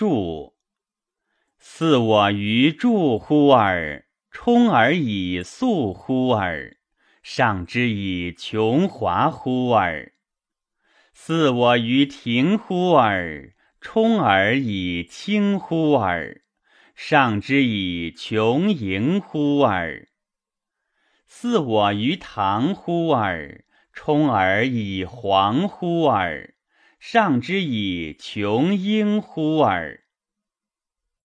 注。似我于柱乎尔，充而以素乎尔，上之以琼华乎尔。似我于庭乎尔，充而以清乎尔，上之以琼莹乎尔。似我于堂乎尔，充而以黄乎尔，上之以穷英乎尔。